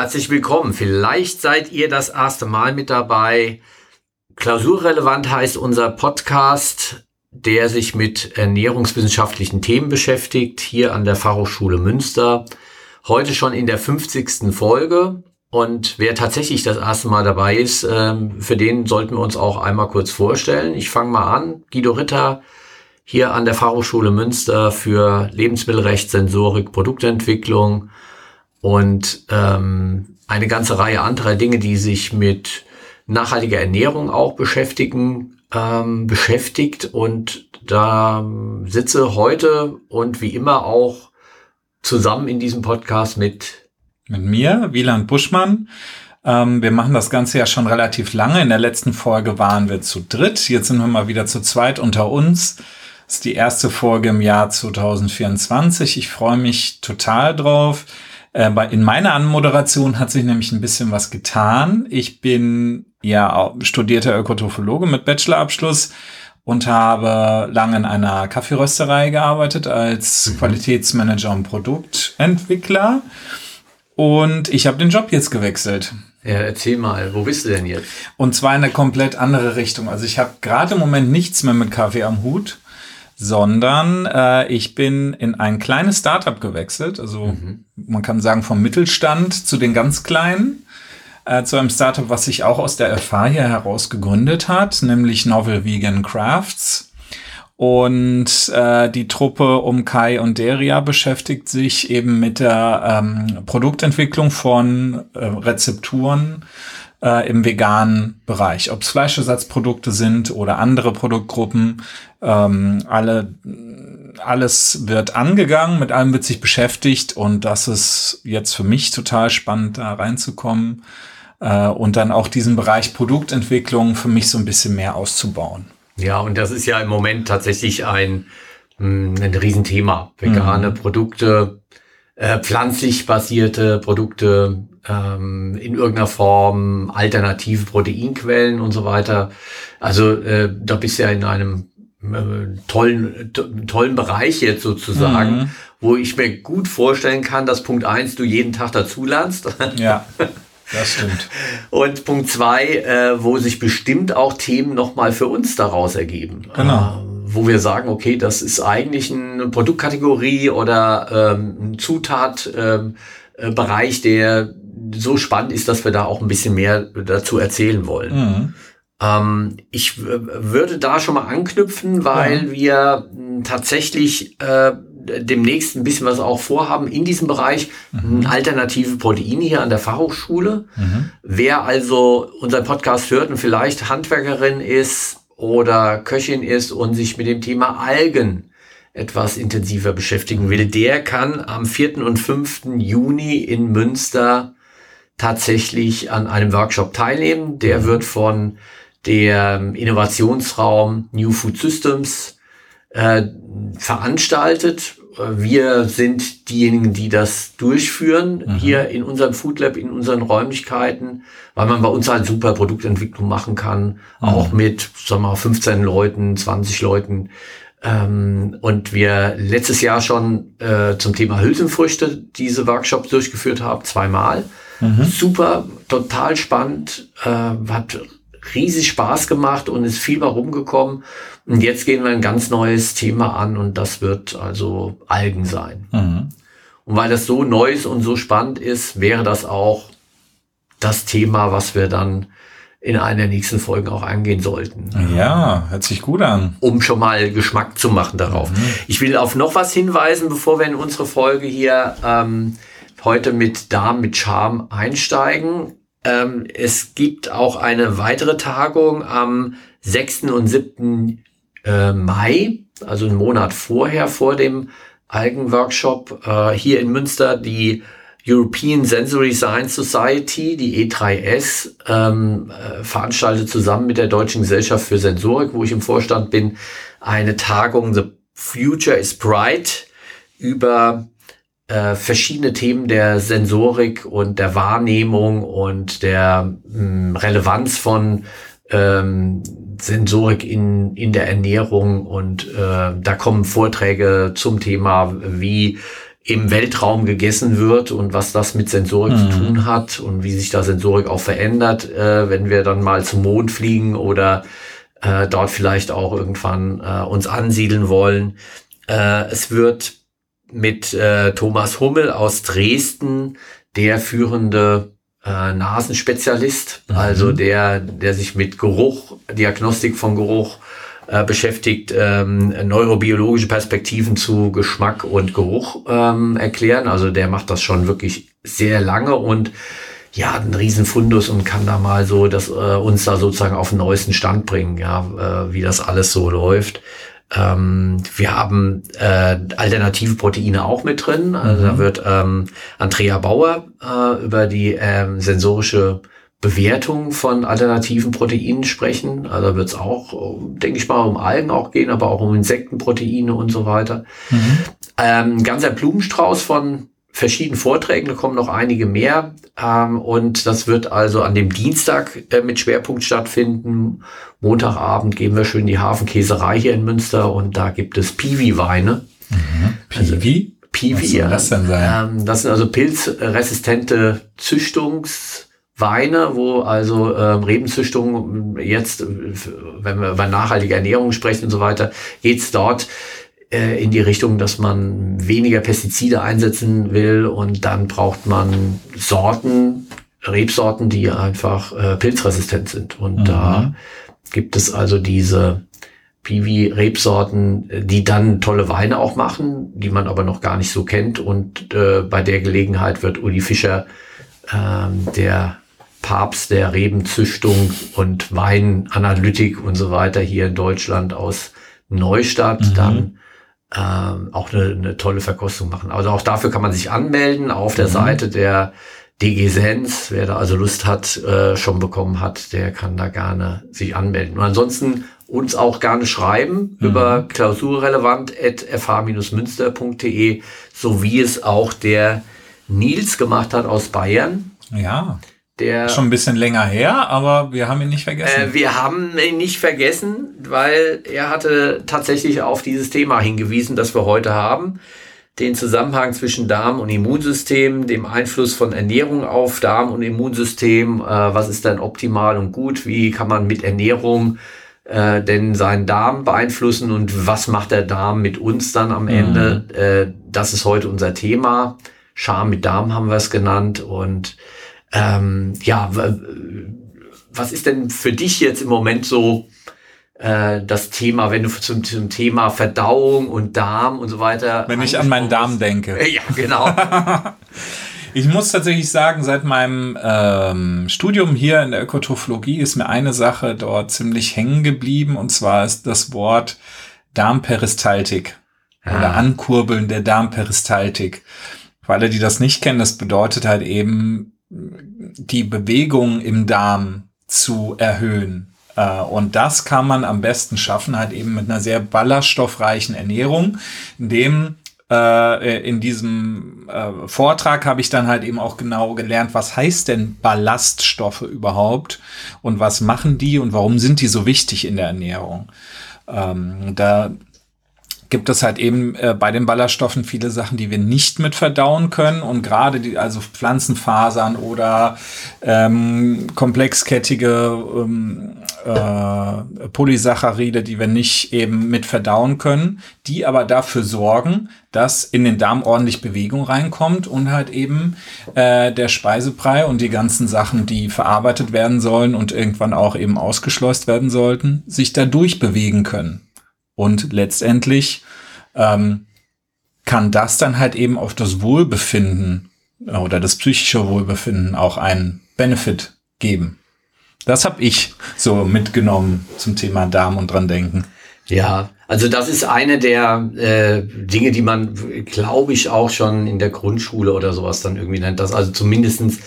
Herzlich willkommen. Vielleicht seid ihr das erste Mal mit dabei. Klausurrelevant heißt unser Podcast, der sich mit ernährungswissenschaftlichen Themen beschäftigt, hier an der Fachhochschule Münster. Heute schon in der 50. Folge. Und wer tatsächlich das erste Mal dabei ist, ähm, für den sollten wir uns auch einmal kurz vorstellen. Ich fange mal an. Guido Ritter, hier an der Fachhochschule Münster für Lebensmittelrecht, Sensorik, Produktentwicklung und ähm, eine ganze Reihe anderer Dinge, die sich mit nachhaltiger Ernährung auch beschäftigen, ähm, beschäftigt. Und da sitze heute und wie immer auch zusammen in diesem Podcast mit mit mir, Wieland Buschmann. Ähm, wir machen das Ganze ja schon relativ lange. In der letzten Folge waren wir zu dritt. Jetzt sind wir mal wieder zu zweit unter uns. Das ist die erste Folge im Jahr 2024. Ich freue mich total drauf. Äh, in meiner Anmoderation hat sich nämlich ein bisschen was getan. Ich bin ja studierter Ökotrophologe mit Bachelorabschluss und habe lange in einer Kaffeerösterei gearbeitet als mhm. Qualitätsmanager und Produktentwickler. Und ich habe den Job jetzt gewechselt. Ja, erzähl mal, wo bist du denn jetzt? Und zwar in eine komplett andere Richtung. Also ich habe gerade im Moment nichts mehr mit Kaffee am Hut sondern äh, ich bin in ein kleines Startup gewechselt. Also mhm. man kann sagen vom Mittelstand zu den ganz kleinen. Äh, zu einem Startup, was sich auch aus der FH hier heraus gegründet hat, nämlich Novel Vegan Crafts. Und äh, die Truppe um Kai und Deria beschäftigt sich eben mit der ähm, Produktentwicklung von äh, Rezepturen äh, im veganen Bereich. Ob es Fleischersatzprodukte sind oder andere Produktgruppen, ähm, alle, alles wird angegangen, mit allem wird sich beschäftigt und das ist jetzt für mich total spannend, da reinzukommen äh, und dann auch diesen Bereich Produktentwicklung für mich so ein bisschen mehr auszubauen. Ja, und das ist ja im Moment tatsächlich ein, hm, ein Riesenthema. Vegane mhm. Produkte, äh, pflanzlich basierte Produkte, ähm, in irgendeiner Form alternative Proteinquellen und so weiter. Also äh, da bist du ja in einem äh, tollen, to tollen Bereich jetzt sozusagen, mhm. wo ich mir gut vorstellen kann, dass Punkt eins du jeden Tag dazulernst. Ja. Das stimmt. Und Punkt zwei, äh, wo sich bestimmt auch Themen nochmal für uns daraus ergeben. Genau. Äh, wo wir sagen, okay, das ist eigentlich eine Produktkategorie oder ähm, ein Zutatbereich, ähm, äh, der so spannend ist, dass wir da auch ein bisschen mehr dazu erzählen wollen. Mhm. Ähm, ich würde da schon mal anknüpfen, weil ja. wir tatsächlich äh, demnächst ein bisschen was auch vorhaben in diesem Bereich. Mhm. Alternative Proteine hier an der Fachhochschule. Mhm. Wer also unseren Podcast hört und vielleicht Handwerkerin ist oder Köchin ist und sich mit dem Thema Algen etwas intensiver beschäftigen will, der kann am 4. und 5. Juni in Münster tatsächlich an einem Workshop teilnehmen. Der mhm. wird von der Innovationsraum New Food Systems äh, veranstaltet. Wir sind diejenigen, die das durchführen, mhm. hier in unserem Food Lab, in unseren Räumlichkeiten, weil man bei uns halt super Produktentwicklung machen kann, mhm. auch mit, sagen wir mal, 15 Leuten, 20 Leuten. Ähm, und wir letztes Jahr schon äh, zum Thema Hülsenfrüchte diese Workshops durchgeführt haben, zweimal. Mhm. Super, total spannend, äh, hat riesig Spaß gemacht und ist viel rumgekommen. Und jetzt gehen wir ein ganz neues Thema an und das wird also Algen sein. Mhm. Und weil das so neu ist und so spannend ist, wäre das auch das Thema, was wir dann in einer der nächsten Folgen auch angehen sollten. Ja, hört sich gut an. Um schon mal Geschmack zu machen darauf. Mhm. Ich will auf noch was hinweisen, bevor wir in unsere Folge hier ähm, heute mit Darm mit Charme einsteigen. Ähm, es gibt auch eine weitere Tagung am 6. und 7. Äh, Mai, also einen Monat vorher, vor dem Algenworkshop äh, hier in Münster, die European Sensory Science Society, die E3S, ähm, äh, veranstaltet zusammen mit der Deutschen Gesellschaft für Sensorik, wo ich im Vorstand bin, eine Tagung The Future is Bright über äh, verschiedene Themen der Sensorik und der Wahrnehmung und der mh, hm, Relevanz von ähm, Sensorik in, in der Ernährung und äh, da kommen Vorträge zum Thema, wie im Weltraum gegessen wird und was das mit Sensorik mhm. zu tun hat und wie sich da Sensorik auch verändert, äh, wenn wir dann mal zum Mond fliegen oder äh, dort vielleicht auch irgendwann äh, uns ansiedeln wollen. Äh, es wird mit äh, Thomas Hummel aus Dresden der führende äh, Nasenspezialist, mhm. also der, der sich mit Geruch, Diagnostik von Geruch äh, beschäftigt, ähm, neurobiologische Perspektiven zu Geschmack und Geruch ähm, erklären. Also der macht das schon wirklich sehr lange und ja, ein Riesenfundus und kann da mal so das, äh, uns da sozusagen auf den neuesten Stand bringen, ja, äh, wie das alles so läuft. Ähm, wir haben äh, alternative Proteine auch mit drin. Also mhm. da wird ähm, Andrea Bauer äh, über die ähm, sensorische Bewertung von alternativen Proteinen sprechen. Also wird es auch, denke ich mal, um Algen auch gehen, aber auch um Insektenproteine und so weiter. Mhm. Ähm, ganzer Blumenstrauß von verschiedenen Vorträgen, da kommen noch einige mehr. Ähm, und das wird also an dem Dienstag äh, mit Schwerpunkt stattfinden. Montagabend gehen wir schön die Hafenkäserei hier in Münster und da gibt es Piwi-Weine. Mhm. Piwi? Also, Piwi, Was soll das denn sein? Ähm, das sind also pilzresistente Züchtungs- Weine, wo also ähm, Rebenzüchtung jetzt, wenn wir über nachhaltige Ernährung sprechen und so weiter, geht's dort äh, in die Richtung, dass man weniger Pestizide einsetzen will und dann braucht man Sorten, Rebsorten, die einfach äh, pilzresistent sind. Und mhm. da gibt es also diese Piwi-Rebsorten, die dann tolle Weine auch machen, die man aber noch gar nicht so kennt. Und äh, bei der Gelegenheit wird Uli Fischer, ähm, der Papst der Rebenzüchtung und Weinanalytik und so weiter hier in Deutschland aus Neustadt mhm. dann ähm, auch eine, eine tolle Verkostung machen. Also auch dafür kann man sich anmelden auf der mhm. Seite der DG Sens. Wer da also Lust hat, äh, schon bekommen hat, der kann da gerne sich anmelden. Und ansonsten uns auch gerne schreiben mhm. über klausurrelevant.fh-münster.de, so wie es auch der Nils gemacht hat aus Bayern. Ja. Der, Schon ein bisschen länger her, aber wir haben ihn nicht vergessen. Äh, wir haben ihn nicht vergessen, weil er hatte tatsächlich auf dieses Thema hingewiesen, das wir heute haben. Den Zusammenhang zwischen Darm und Immunsystem, dem Einfluss von Ernährung auf Darm und Immunsystem. Äh, was ist dann optimal und gut? Wie kann man mit Ernährung äh, denn seinen Darm beeinflussen und was macht der Darm mit uns dann am Ende? Mhm. Äh, das ist heute unser Thema. Scham mit Darm haben wir es genannt und ähm, ja, was ist denn für dich jetzt im Moment so äh, das Thema, wenn du zum, zum Thema Verdauung und Darm und so weiter. Wenn ich an meinen Darm denke. Ja, genau. ich muss tatsächlich sagen, seit meinem ähm, Studium hier in der Ökotrophologie ist mir eine Sache dort ziemlich hängen geblieben und zwar ist das Wort Darmperistaltik ja. oder Ankurbeln der Darmperistaltik. Für alle, die das nicht kennen, das bedeutet halt eben die Bewegung im Darm zu erhöhen. Äh, und das kann man am besten schaffen, halt eben mit einer sehr ballaststoffreichen Ernährung, indem äh, in diesem äh, Vortrag habe ich dann halt eben auch genau gelernt, was heißt denn Ballaststoffe überhaupt und was machen die und warum sind die so wichtig in der Ernährung. Ähm, da gibt es halt eben äh, bei den Ballaststoffen viele Sachen, die wir nicht mit verdauen können und gerade die, also Pflanzenfasern oder ähm, komplexkettige ähm, äh, Polysaccharide, die wir nicht eben mit verdauen können, die aber dafür sorgen, dass in den Darm ordentlich Bewegung reinkommt und halt eben äh, der Speisebrei und die ganzen Sachen, die verarbeitet werden sollen und irgendwann auch eben ausgeschleust werden sollten, sich da durchbewegen können. Und letztendlich ähm, kann das dann halt eben auf das Wohlbefinden oder das psychische Wohlbefinden auch einen Benefit geben. Das habe ich so mitgenommen zum Thema Darm und dran denken. Ja, also das ist eine der äh, Dinge, die man, glaube ich, auch schon in der Grundschule oder sowas dann irgendwie nennt. Dass also zumindestens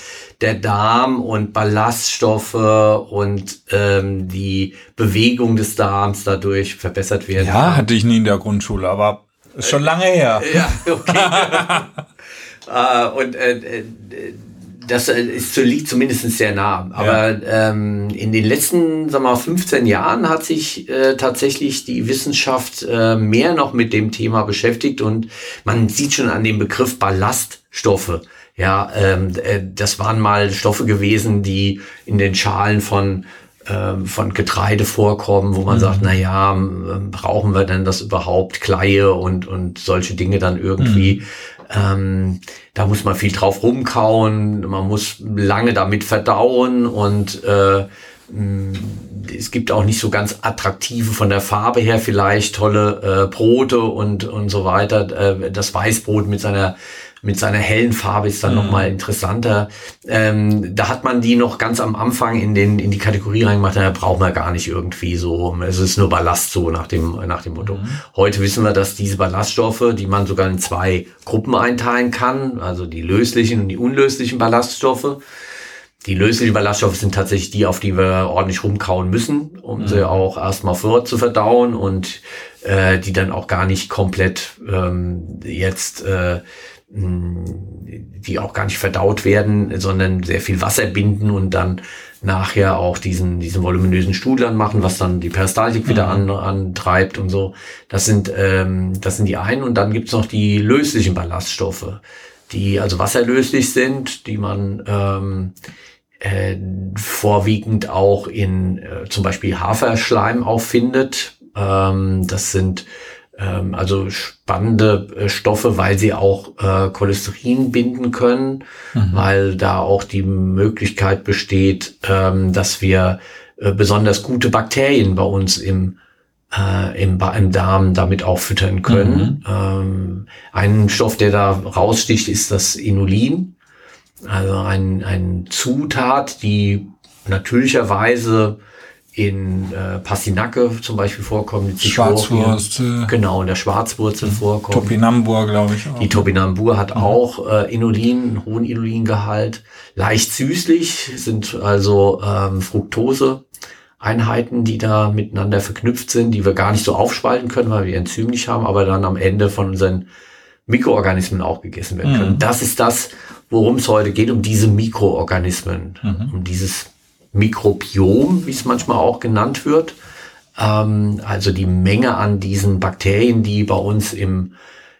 der Darm und Ballaststoffe und ähm, die Bewegung des Darms dadurch verbessert werden. Ja, hatte ich nie in der Grundschule, aber ist schon lange her. Ja, okay. äh, und äh, das äh, ist, liegt zumindest sehr nah. Aber ja. ähm, in den letzten, sagen wir mal, 15 Jahren hat sich äh, tatsächlich die Wissenschaft äh, mehr noch mit dem Thema beschäftigt und man sieht schon an dem Begriff Ballaststoffe. Ja, ähm, äh, das waren mal Stoffe gewesen, die in den Schalen von ähm, von Getreide vorkommen, wo man mhm. sagt, na ja, brauchen wir denn das überhaupt Kleie und und solche Dinge dann irgendwie. Mhm. Ähm, da muss man viel drauf rumkauen, man muss lange damit verdauen und äh, es gibt auch nicht so ganz attraktive von der Farbe her vielleicht tolle äh, Brote und und so weiter. Äh, das Weißbrot mit seiner mit seiner hellen Farbe ist dann mhm. nochmal interessanter. Ähm, da hat man die noch ganz am Anfang in, den, in die Kategorie reingemacht, da brauchen wir gar nicht irgendwie so, es ist nur Ballast so nach dem, nach dem Motto. Mhm. Heute wissen wir, dass diese Ballaststoffe, die man sogar in zwei Gruppen einteilen kann, also die löslichen und die unlöslichen Ballaststoffe, die löslichen Ballaststoffe sind tatsächlich die, auf die wir ordentlich rumkauen müssen, um mhm. sie auch erstmal vor zu verdauen und äh, die dann auch gar nicht komplett ähm, jetzt äh, die auch gar nicht verdaut werden, sondern sehr viel Wasser binden und dann nachher auch diesen, diesen voluminösen Studlern machen, was dann die Peristaltik wieder mhm. an, antreibt und so. Das sind, ähm, das sind die einen. Und dann gibt's noch die löslichen Ballaststoffe, die also wasserlöslich sind, die man ähm, äh, vorwiegend auch in äh, zum Beispiel Haferschleim auffindet. Ähm, das sind ähm, also spannende äh, Stoffe, weil sie auch äh, Cholesterin binden können, mhm. weil da auch die Möglichkeit besteht, ähm, dass wir äh, besonders gute Bakterien bei uns im äh, im, im Darm damit auch füttern können. Mhm. Ähm, ein Stoff, der da raussticht, ist das Inulin. Also ein, ein Zutat, die natürlicherweise in äh, Passinacke zum Beispiel vorkommen. Die Schwarzwurst. Genau, in der Schwarzwurzel mhm. vorkommen. Topinambur, glaube ich. Auch. Die Topinambur hat mhm. auch äh, Inulin, hohen Inulingehalt. Leicht süßlich sind also ähm, Fructose. Einheiten, die da miteinander verknüpft sind, die wir gar nicht so aufspalten können, weil wir Enzym nicht haben, aber dann am Ende von unseren Mikroorganismen auch gegessen werden können. Mhm. Das ist das, worum es heute geht, um diese Mikroorganismen, mhm. um dieses Mikrobiom, wie es manchmal auch genannt wird. Ähm, also die Menge an diesen Bakterien, die bei uns im,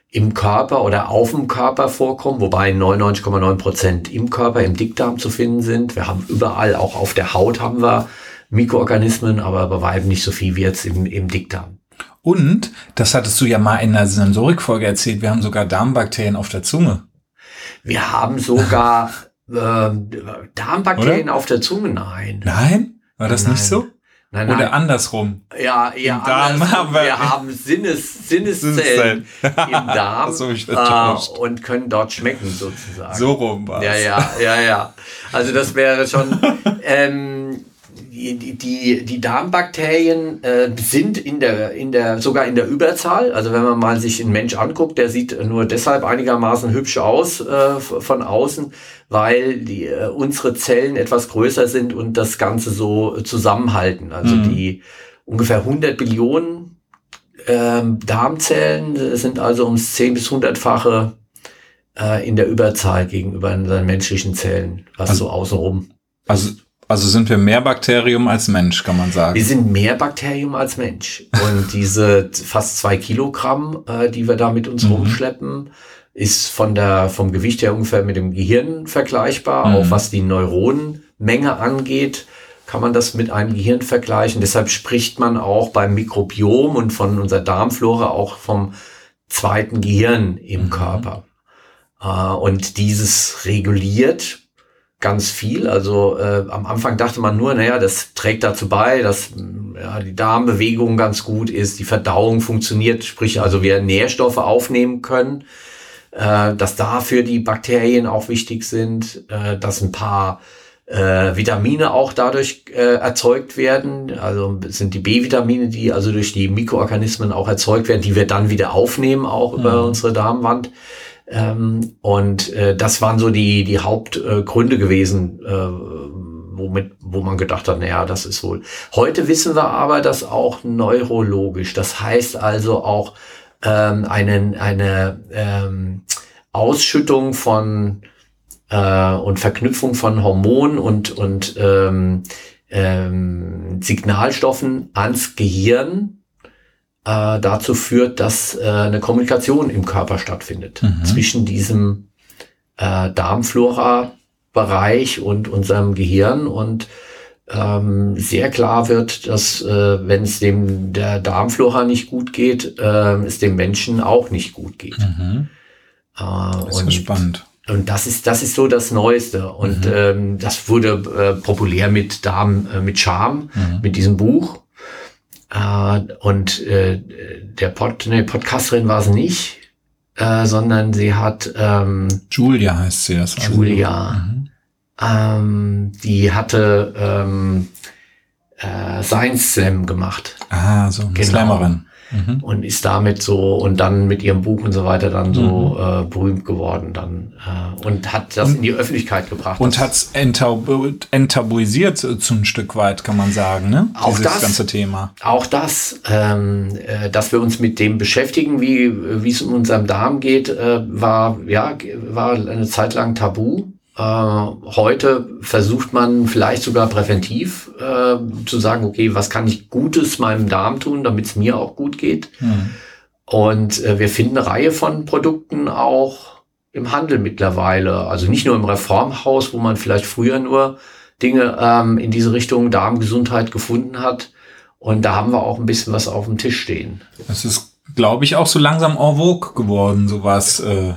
im Körper oder auf dem Körper vorkommen, wobei 99,9 Prozent im Körper, im Dickdarm zu finden sind. Wir haben überall, auch auf der Haut haben wir Mikroorganismen, aber bei weitem nicht so viel wie jetzt im, im Dickdarm. Und, das hattest du ja mal in einer Sensorikfolge erzählt, wir haben sogar Darmbakterien auf der Zunge. Wir haben sogar äh, Darmbakterien Oder? auf der Zunge, nein. Nein? War das nein. nicht so? Nein, nein. Oder andersrum. Ja, ja, Darm haben wir, wir haben Sinnes, Sinneszellen im Darm äh, und können dort schmecken sozusagen. So rum war Ja, ja, ja, ja. Also das wäre schon. ähm, die, die, Darmbakterien äh, sind in der, in der, sogar in der Überzahl. Also wenn man mal sich einen Mensch anguckt, der sieht nur deshalb einigermaßen hübsch aus äh, von außen, weil die, äh, unsere Zellen etwas größer sind und das Ganze so zusammenhalten. Also mhm. die ungefähr 100 Billionen ähm, Darmzellen sind also ums 10 bis 100-fache äh, in der Überzahl gegenüber den menschlichen Zellen, was also, so außenrum. Also also sind wir mehr Bakterium als Mensch, kann man sagen. Wir sind mehr Bakterium als Mensch. Und diese fast zwei Kilogramm, äh, die wir da mit uns mhm. rumschleppen, ist von der, vom Gewicht her ungefähr mit dem Gehirn vergleichbar. Mhm. Auch was die Neuronenmenge angeht, kann man das mit einem Gehirn vergleichen. Deshalb spricht man auch beim Mikrobiom und von unserer Darmflora auch vom zweiten Gehirn im mhm. Körper. Äh, und dieses reguliert ganz viel. Also äh, am Anfang dachte man nur, naja, das trägt dazu bei, dass ja, die Darmbewegung ganz gut ist, die Verdauung funktioniert, sprich also wir Nährstoffe aufnehmen können, äh, dass dafür die Bakterien auch wichtig sind, äh, dass ein paar äh, Vitamine auch dadurch äh, erzeugt werden. Also sind die B-Vitamine, die also durch die Mikroorganismen auch erzeugt werden, die wir dann wieder aufnehmen, auch mhm. über unsere Darmwand. Ähm, und äh, das waren so die, die Hauptgründe gewesen, äh, womit, wo man gedacht hat, naja, das ist wohl. Heute wissen wir aber, dass auch neurologisch, das heißt also auch ähm, einen, eine ähm, Ausschüttung von äh, und Verknüpfung von Hormonen und, und ähm, ähm, Signalstoffen ans Gehirn äh, dazu führt, dass äh, eine Kommunikation im Körper stattfindet mhm. zwischen diesem äh, Darmflora-Bereich und unserem Gehirn und ähm, sehr klar wird, dass äh, wenn es dem der Darmflora nicht gut geht, äh, es dem Menschen auch nicht gut geht. Mhm. Äh, das ist und, spannend. Und das ist das ist so das Neueste und mhm. ähm, das wurde äh, populär mit Darm äh, mit Charme mhm. mit diesem Buch äh, und äh, der Pod, nee, Podcasterin war es nicht, äh, sondern sie hat ähm, Julia heißt sie das. Also. Julia. Mhm. Ähm, die hatte ähm, äh, Science Slam gemacht. Ah, so eine genau. Slammerin mhm. und ist damit so und dann mit ihrem Buch und so weiter dann so mhm. äh, berühmt geworden dann äh, und hat das und, in die Öffentlichkeit gebracht. Und hat es enttabu enttabuisiert zu, zu ein Stück weit, kann man sagen, ne? Auch Dieses das ganze Thema. Auch das, ähm, äh, dass wir uns mit dem beschäftigen, wie wie es um unserem Darm geht, äh, war ja war eine Zeit lang tabu. Äh, heute versucht man vielleicht sogar präventiv äh, zu sagen, okay, was kann ich Gutes meinem Darm tun, damit es mir auch gut geht. Mhm. Und äh, wir finden eine Reihe von Produkten auch im Handel mittlerweile. Also nicht nur im Reformhaus, wo man vielleicht früher nur Dinge ähm, in diese Richtung Darmgesundheit gefunden hat. Und da haben wir auch ein bisschen was auf dem Tisch stehen. Es ist, glaube ich, auch so langsam en vogue geworden, sowas. Äh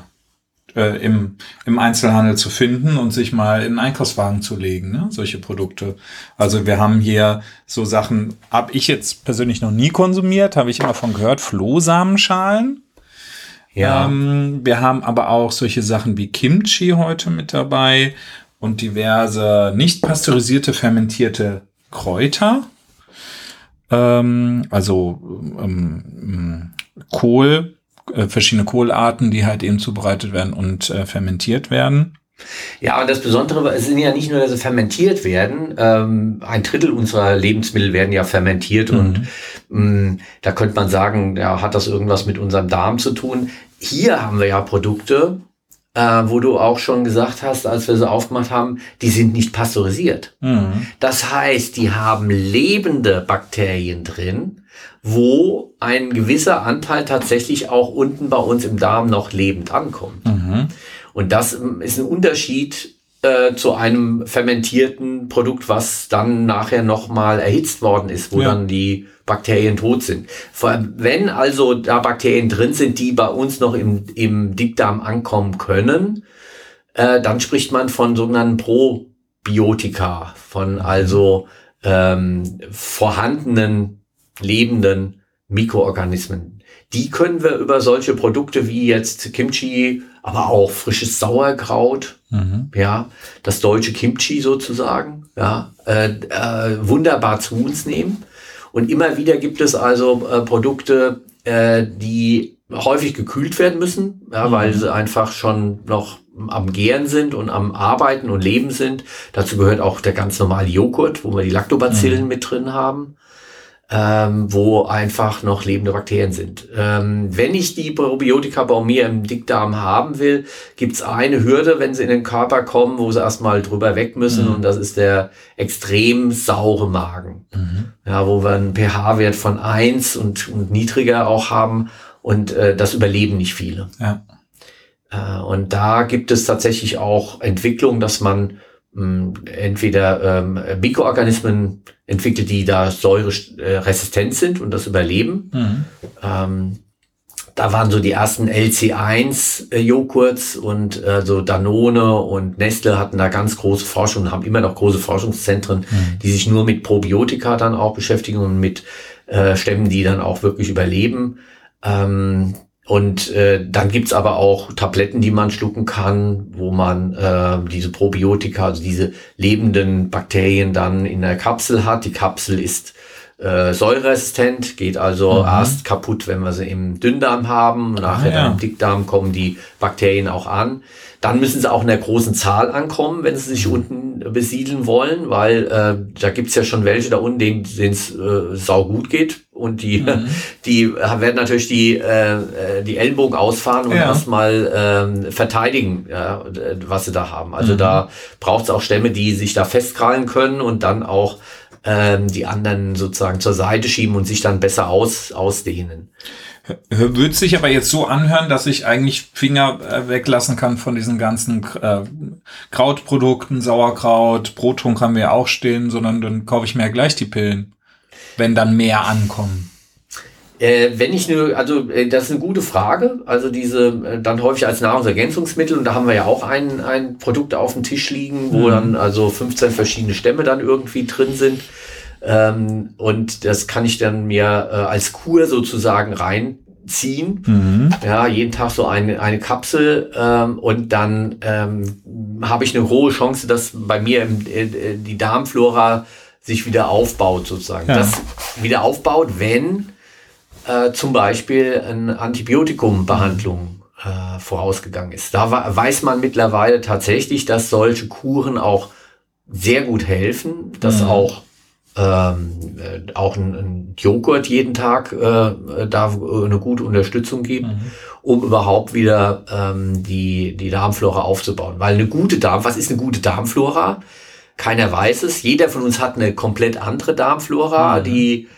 äh, im, im Einzelhandel zu finden und sich mal in einen Einkaufswagen zu legen, ne? solche Produkte. Also wir haben hier so Sachen, habe ich jetzt persönlich noch nie konsumiert, habe ich immer von gehört, Flohsamenschalen. Ja. Ähm, wir haben aber auch solche Sachen wie Kimchi heute mit dabei und diverse nicht pasteurisierte fermentierte Kräuter. Ähm, also ähm, Kohl, äh, verschiedene Kohlarten, die halt eben zubereitet werden und äh, fermentiert werden. Ja, und das Besondere es sind ja nicht nur, dass sie fermentiert werden. Ähm, ein Drittel unserer Lebensmittel werden ja fermentiert mhm. und mh, mm, da könnte man sagen, ja, hat das irgendwas mit unserem Darm zu tun? Hier haben wir ja Produkte, äh, wo du auch schon gesagt hast, als wir sie aufgemacht haben, die sind nicht pasteurisiert. Mhm. Das heißt, die haben lebende Bakterien drin, wo ein gewisser Anteil tatsächlich auch unten bei uns im Darm noch lebend ankommt. Mhm. Und das ist ein Unterschied äh, zu einem fermentierten Produkt, was dann nachher nochmal erhitzt worden ist, wo ja. dann die Bakterien tot sind. Wenn also da Bakterien drin sind, die bei uns noch im, im Dickdarm ankommen können, äh, dann spricht man von sogenannten Probiotika, von also ähm, vorhandenen lebenden Mikroorganismen. Die können wir über solche Produkte wie jetzt Kimchi, aber auch frisches Sauerkraut, mhm. ja, das deutsche Kimchi sozusagen, ja, äh, äh, wunderbar zu uns nehmen. Und immer wieder gibt es also äh, Produkte, äh, die häufig gekühlt werden müssen, ja, mhm. weil sie einfach schon noch am Gären sind und am Arbeiten und Leben sind. Dazu gehört auch der ganz normale Joghurt, wo wir die Lactobacillen mhm. mit drin haben ähm, wo einfach noch lebende Bakterien sind. Ähm, wenn ich die Probiotika bei mir im Dickdarm haben will, gibt's eine Hürde, wenn sie in den Körper kommen, wo sie erstmal drüber weg müssen mhm. und das ist der extrem saure Magen. Mhm. Ja, wo wir einen pH-Wert von eins und, und niedriger auch haben und äh, das überleben nicht viele. Ja. Äh, und da gibt es tatsächlich auch Entwicklungen, dass man mh, entweder ähm, Mikroorganismen entwickelt, die da säureresistent sind und das überleben. Mhm. Ähm, da waren so die ersten LC1-Joghurts und äh, so Danone und Nestle hatten da ganz große Forschung haben immer noch große Forschungszentren, mhm. die sich nur mit Probiotika dann auch beschäftigen und mit äh, Stämmen, die dann auch wirklich überleben. Ähm, und äh, dann gibt's aber auch Tabletten, die man schlucken kann, wo man äh, diese Probiotika, also diese lebenden Bakterien dann in der Kapsel hat. Die Kapsel ist äh, säureresistent, geht also mhm. erst kaputt, wenn wir sie im Dünndarm haben. Nachher ah, ja. dann im Dickdarm kommen die Bakterien auch an. Dann müssen sie auch in der großen Zahl ankommen, wenn sie sich unten besiedeln wollen, weil äh, da gibt's ja schon welche da unten, denen es äh, sau gut geht und die, mhm. die werden natürlich die, äh, die Ellenbogen ausfahren und ja. erstmal ähm, verteidigen, ja, was sie da haben. Also mhm. da braucht es auch Stämme, die sich da festkrallen können und dann auch ähm, die anderen sozusagen zur Seite schieben und sich dann besser aus, ausdehnen. Würde sich aber jetzt so anhören, dass ich eigentlich Finger äh, weglassen kann von diesen ganzen äh, Krautprodukten, Sauerkraut, Brotung haben wir auch stehen, sondern dann kaufe ich mir ja gleich die Pillen, wenn dann mehr ankommen. Äh, wenn ich nur, also äh, das ist eine gute Frage. Also diese äh, dann häufig als Nahrungsergänzungsmittel und da haben wir ja auch ein, ein Produkt auf dem Tisch liegen, wo mhm. dann also 15 verschiedene Stämme dann irgendwie drin sind. Ähm, und das kann ich dann mir äh, als Kur sozusagen reinziehen. Mhm. Ja, jeden Tag so eine, eine Kapsel ähm, und dann ähm, habe ich eine hohe Chance, dass bei mir im, äh, die Darmflora sich wieder aufbaut sozusagen. Ja. Das wieder aufbaut, wenn äh, zum Beispiel eine Antibiotikumbehandlung äh, vorausgegangen ist. Da weiß man mittlerweile tatsächlich, dass solche Kuren auch sehr gut helfen, dass mhm. auch ähm, äh, auch ein, ein, Joghurt jeden Tag äh, da eine gute Unterstützung gibt, mhm. um überhaupt wieder ähm, die, die Darmflora aufzubauen. Weil eine gute Darm, was ist eine gute Darmflora? Keiner weiß es. Jeder von uns hat eine komplett andere Darmflora, mhm. die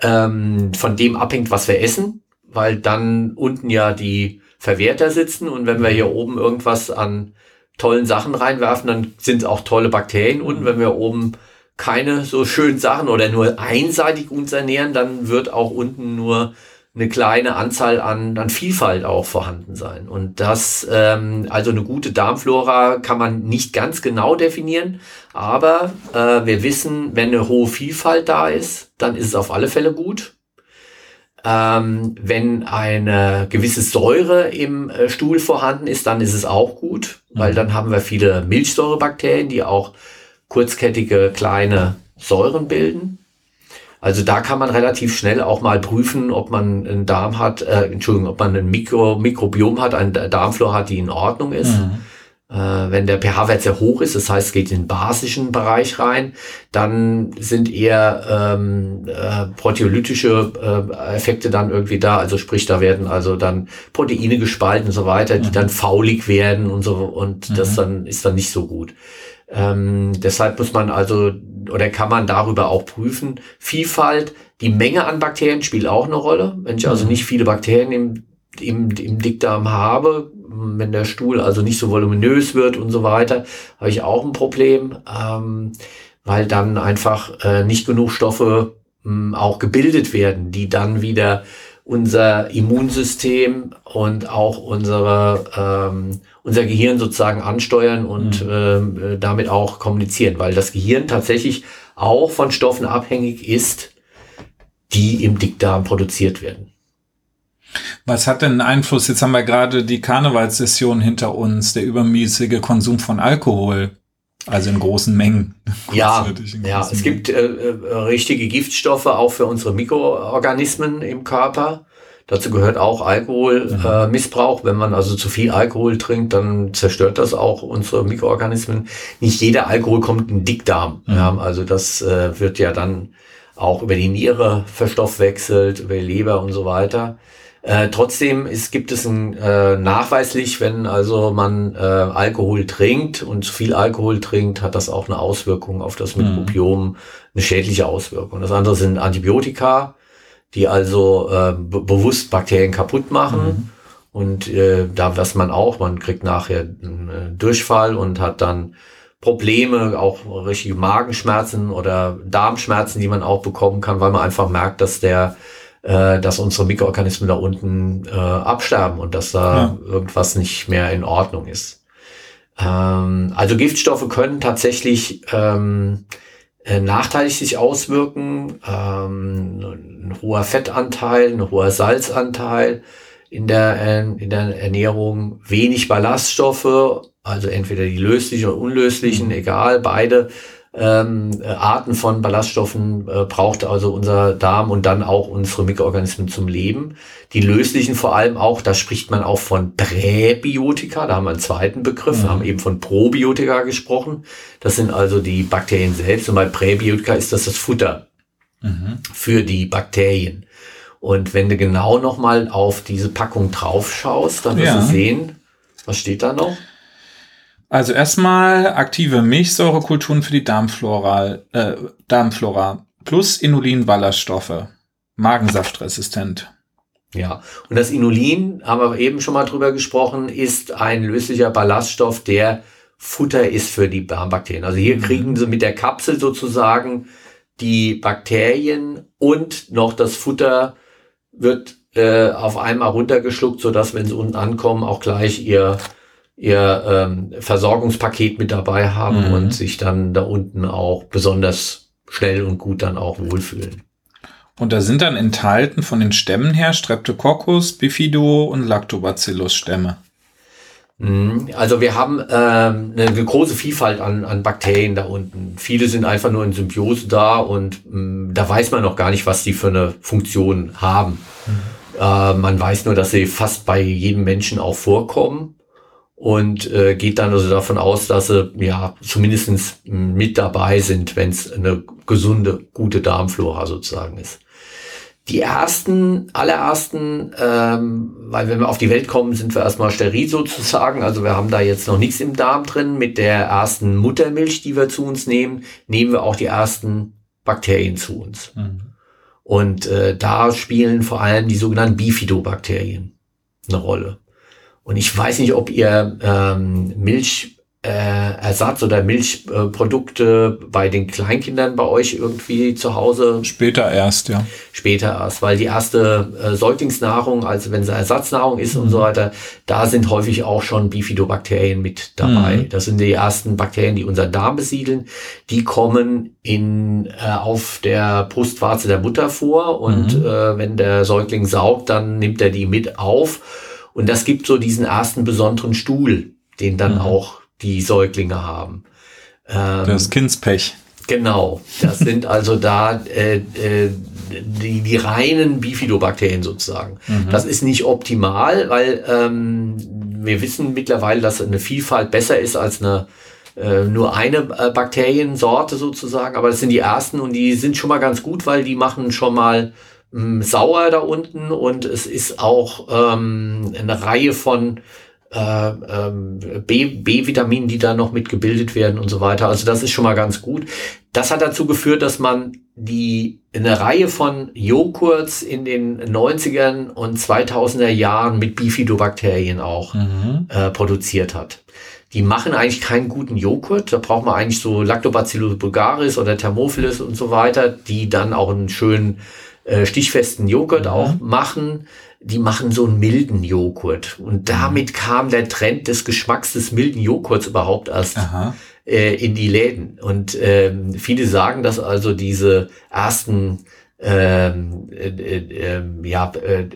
ähm, von dem abhängt, was wir essen, weil dann unten ja die Verwerter sitzen und wenn wir hier oben irgendwas an tollen Sachen reinwerfen, dann sind auch tolle Bakterien unten. Wenn wir oben keine so schönen Sachen oder nur einseitig uns ernähren, dann wird auch unten nur eine kleine Anzahl an, an Vielfalt auch vorhanden sein. Und das, ähm, also eine gute Darmflora kann man nicht ganz genau definieren, aber äh, wir wissen, wenn eine hohe Vielfalt da ist, dann ist es auf alle Fälle gut. Ähm, wenn eine gewisse Säure im äh, Stuhl vorhanden ist, dann ist es auch gut, weil mhm. dann haben wir viele Milchsäurebakterien, die auch kurzkettige kleine Säuren bilden. Also da kann man relativ schnell auch mal prüfen, ob man einen Darm hat, äh, Entschuldigung, ob man ein Mikro, Mikrobiom hat, ein Darmflora hat, die in Ordnung ist. Mhm. Äh, wenn der pH-Wert sehr hoch ist, das heißt, geht in den basischen Bereich rein, dann sind eher ähm, äh, proteolytische äh, Effekte dann irgendwie da. Also sprich, da werden also dann Proteine gespalten und so weiter, die mhm. dann faulig werden und so und mhm. das dann ist dann nicht so gut. Ähm, deshalb muss man also oder kann man darüber auch prüfen. Vielfalt, die Menge an Bakterien spielt auch eine Rolle. Wenn ich also mhm. nicht viele Bakterien im, im, im Dickdarm habe, wenn der Stuhl also nicht so voluminös wird und so weiter, habe ich auch ein Problem, ähm, weil dann einfach äh, nicht genug Stoffe mh, auch gebildet werden, die dann wieder unser Immunsystem und auch unsere, ähm, unser Gehirn sozusagen ansteuern und mhm. ähm, äh, damit auch kommunizieren, weil das Gehirn tatsächlich auch von Stoffen abhängig ist, die im Dickdarm produziert werden. Was hat denn Einfluss? Jetzt haben wir gerade die Karnevalssession hinter uns, der übermäßige Konsum von Alkohol. Also in großen Mengen. Ja, ja es gibt äh, äh, richtige Giftstoffe auch für unsere Mikroorganismen im Körper. Dazu gehört auch Alkoholmissbrauch. Äh, Wenn man also zu viel Alkohol trinkt, dann zerstört das auch unsere Mikroorganismen. Nicht jeder Alkohol kommt in den Dickdarm. Mhm. Ja, also das äh, wird ja dann auch über die Niere verstoffwechselt, über die Leber und so weiter. Äh, trotzdem ist, gibt es ein, äh, nachweislich, wenn also man äh, Alkohol trinkt und zu viel Alkohol trinkt, hat das auch eine Auswirkung auf das mhm. Mikrobiom, eine schädliche Auswirkung. Das andere sind Antibiotika, die also äh, bewusst Bakterien kaputt machen. Mhm. Und äh, da was man auch, man kriegt nachher einen äh, Durchfall und hat dann Probleme, auch richtige Magenschmerzen oder Darmschmerzen, die man auch bekommen kann, weil man einfach merkt, dass der äh, dass unsere Mikroorganismen da unten äh, absterben und dass da ja. irgendwas nicht mehr in Ordnung ist. Ähm, also Giftstoffe können tatsächlich ähm, äh, nachteilig sich auswirken. Ähm, ein hoher Fettanteil, ein hoher Salzanteil in der, äh, in der Ernährung, wenig Ballaststoffe, also entweder die löslichen oder unlöslichen, mhm. egal, beide ähm, Arten von Ballaststoffen äh, braucht also unser Darm und dann auch unsere Mikroorganismen zum Leben. Die löslichen vor allem auch, da spricht man auch von Präbiotika, da haben wir einen zweiten Begriff, mhm. wir haben eben von Probiotika gesprochen. Das sind also die Bakterien selbst und bei Präbiotika ist das das Futter mhm. für die Bakterien. Und wenn du genau nochmal auf diese Packung drauf schaust, dann wirst Ja. du sehen, was steht da noch? Also erstmal aktive Milchsäurekulturen für die Darmflora, äh, Darmflora plus Inulin-Ballaststoffe. Magensaftresistent. Ja, und das Inulin, haben wir eben schon mal drüber gesprochen, ist ein löslicher Ballaststoff, der Futter ist für die Darmbakterien. Also hier Mhm. kriegen sie mit der Kapsel sozusagen die Bakterien und noch das Futter wird äh, auf einmal runtergeschluckt, sodass, wenn sie unten ankommen, auch gleich ihr, ihr ähm, Versorgungspaket mit dabei haben Mhm. und sich dann da unten auch besonders schnell und gut dann auch wohlfühlen. Und da sind dann enthalten von den Stämmen her Streptococcus, Bifido und Lactobacillus-Stämme. Mhm. Also wir haben ähm, eine große Vielfalt an, an Bakterien da unten. Viele sind einfach nur in Symbiose da und mh, da weiß man noch gar nicht, was die für eine Funktion haben. Äh, man weiß nur, dass sie fast bei jedem Menschen auch vorkommen und äh, geht dann also davon aus, dass sie ja zumindestens mit dabei sind, wenn es eine gesunde, gute Darmflora sozusagen ist. Die ersten, allerersten, ähm, weil wenn wir auf die Welt kommen, sind wir erstmal steril sozusagen. Also wir haben da jetzt noch nichts im Darm drin. Mit der ersten Muttermilch, die wir zu uns nehmen, nehmen wir auch die ersten Bakterien zu uns. Und äh, da spielen vor allem die sogenannten Bifidobakterien eine Rolle. Und ich weiß nicht, ob ihr ähm, Milchersatz äh, oder Milchprodukte bei den Kleinkindern bei euch irgendwie zu Hause Später erst, ja. später erst, weil die erste äh, Säuglingsnahrung, also wenn es Ersatznahrung ist und so weiter, da sind häufig auch schon Bifidobakterien mit dabei. Mhm. Das sind die ersten Bakterien, die unseren Darm besiedeln. Die kommen in äh, auf der Brustwarze der Mutter vor und Mhm. äh, wenn der Säugling saugt, dann nimmt er die mit auf und das gibt so diesen ersten besonderen Stuhl, den dann Mhm. auch die Säuglinge haben. Ähm, Das Kindspech. Genau, das sind also da äh, äh, die, die reinen Bifidobakterien sozusagen. Das ist nicht optimal, weil ähm, wir wissen mittlerweile, dass eine Vielfalt besser ist als eine äh, nur eine äh, Bakteriensorte sozusagen. Aber das sind die ersten und die sind schon mal ganz gut, weil die machen schon mal mh, sauer da unten und es ist auch ähm, eine Reihe von äh, ähm, B-Vitaminen, die da noch mit gebildet werden und so weiter. Also das ist schon mal ganz gut. Das hat dazu geführt, dass man die eine Reihe von Joghurts in den 90ern und 2000er Jahren mit Bifidobakterien auch Mhm. äh, produziert hat. Die machen eigentlich keinen guten Joghurt. Da braucht man eigentlich so Lactobacillus bulgaris oder Thermophilus und so weiter, die dann auch einen schönen äh, stichfesten Joghurt Mhm. auch machen. Die machen so einen milden Joghurt. Mhm. Und damit kam der Trend des Geschmacks des milden Joghurts überhaupt erst Aha. äh, in die Läden. Und ähm, viele sagen, dass also diese ersten ähm, äh, äh, ähm, ja, äh,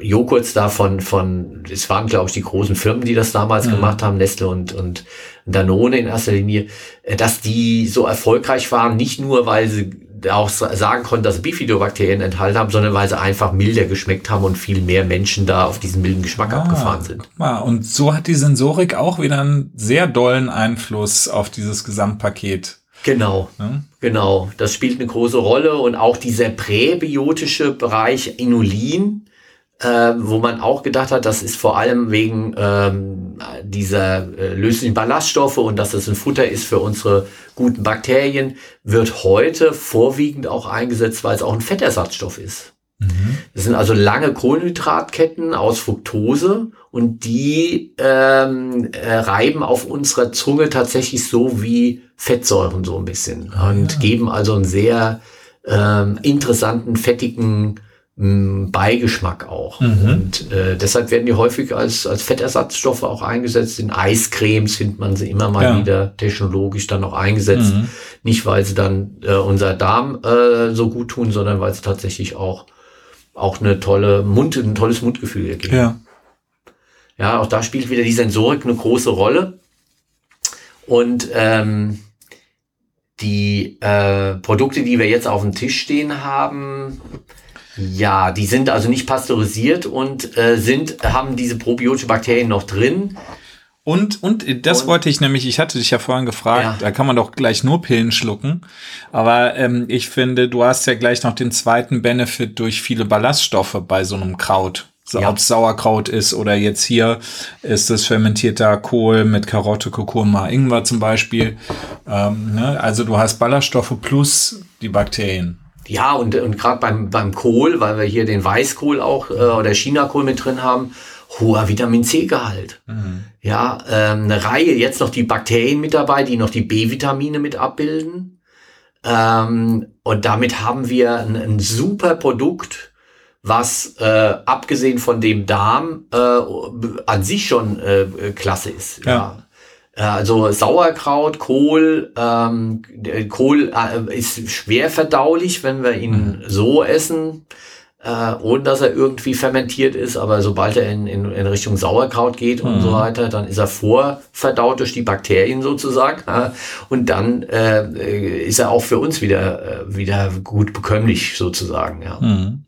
Joghurts da von, von, es waren glaube ich die großen Firmen, die das damals Mhm. gemacht haben, Nestle und, und Danone in erster Linie, äh, dass die so erfolgreich waren, nicht nur, weil sie auch sa- sagen konnten, dass sie Bifidobakterien enthalten haben, sondern weil sie einfach milder geschmeckt haben und viel mehr Menschen da auf diesen milden Geschmack abgefahren sind. mal, und so hat die Sensorik auch wieder einen sehr dollen Einfluss auf dieses Gesamtpaket. Genau. Ne? Genau, das spielt eine große Rolle und auch dieser präbiotische Bereich Inulin, äh, wo man auch gedacht hat, das ist vor allem wegen ähm, dieser äh, löslichen Ballaststoffe und dass das ein Futter ist für unsere guten Bakterien, wird heute vorwiegend auch eingesetzt, weil es auch ein Fettersatzstoff ist. Mhm. Das sind also lange Kohlenhydratketten aus Fructose und die ähm, äh, reiben auf unserer Zunge tatsächlich so wie Fettsäuren so ein bisschen Ah, und ja. geben also einen sehr ähm, interessanten, fettigen mh, Beigeschmack auch. Mhm. Und äh, deshalb werden die häufig als, als Fettersatzstoffe auch eingesetzt. In Eiscremes findet man sie immer mal Ja. wieder technologisch dann auch eingesetzt. Mhm. Nicht, weil sie dann äh, unser Darm äh, so gut tun, sondern weil sie tatsächlich auch, auch eine tolle Mund, ein tolles Mundgefühl ergeben. Ja. Ja, auch da spielt wieder die Sensorik eine große Rolle. Und ähm, die äh, Produkte, die wir jetzt auf dem Tisch stehen haben, ja, die sind also nicht pasteurisiert und äh, sind, haben diese probiotische Bakterien noch drin. Und, und das und, wollte ich nämlich, ich hatte dich ja vorhin gefragt, ja. da kann man doch gleich nur Pillen schlucken. Aber ähm, ich finde, du hast ja gleich noch den zweiten Benefit durch viele Ballaststoffe bei so einem Kraut. So, ja. Ob es Sauerkraut ist oder jetzt hier ist es fermentierter Kohl mit Karotte, Kurkuma, Ingwer zum Beispiel. Ähm, ne? Also du hast Ballaststoffe plus die Bakterien. Ja, und, und gerade beim, beim Kohl, weil wir hier den Weißkohl auch äh, oder Chinakohl mit drin haben, hoher Vitamin C-Gehalt. Mhm. Ja, ähm, eine Reihe, jetzt noch die Bakterien mit dabei, die noch die B-Vitamine mit abbilden. Ähm, und damit haben wir ein, ein super Produkt, was äh, abgesehen von dem Darm äh, an sich schon äh, klasse ist. Ja. ja. Äh, also Sauerkraut, Kohl, ähm, Kohl äh, ist schwer verdaulich, wenn wir ihn mhm. so essen äh, ohne dass er irgendwie fermentiert ist. Aber sobald er in, in, in Richtung Sauerkraut geht mhm. und so mhm. weiter, dann ist er vorverdaut durch die Bakterien sozusagen. Äh, und dann äh, ist er auch für uns wieder, äh, wieder gut bekömmlich sozusagen. Ja. Mhm.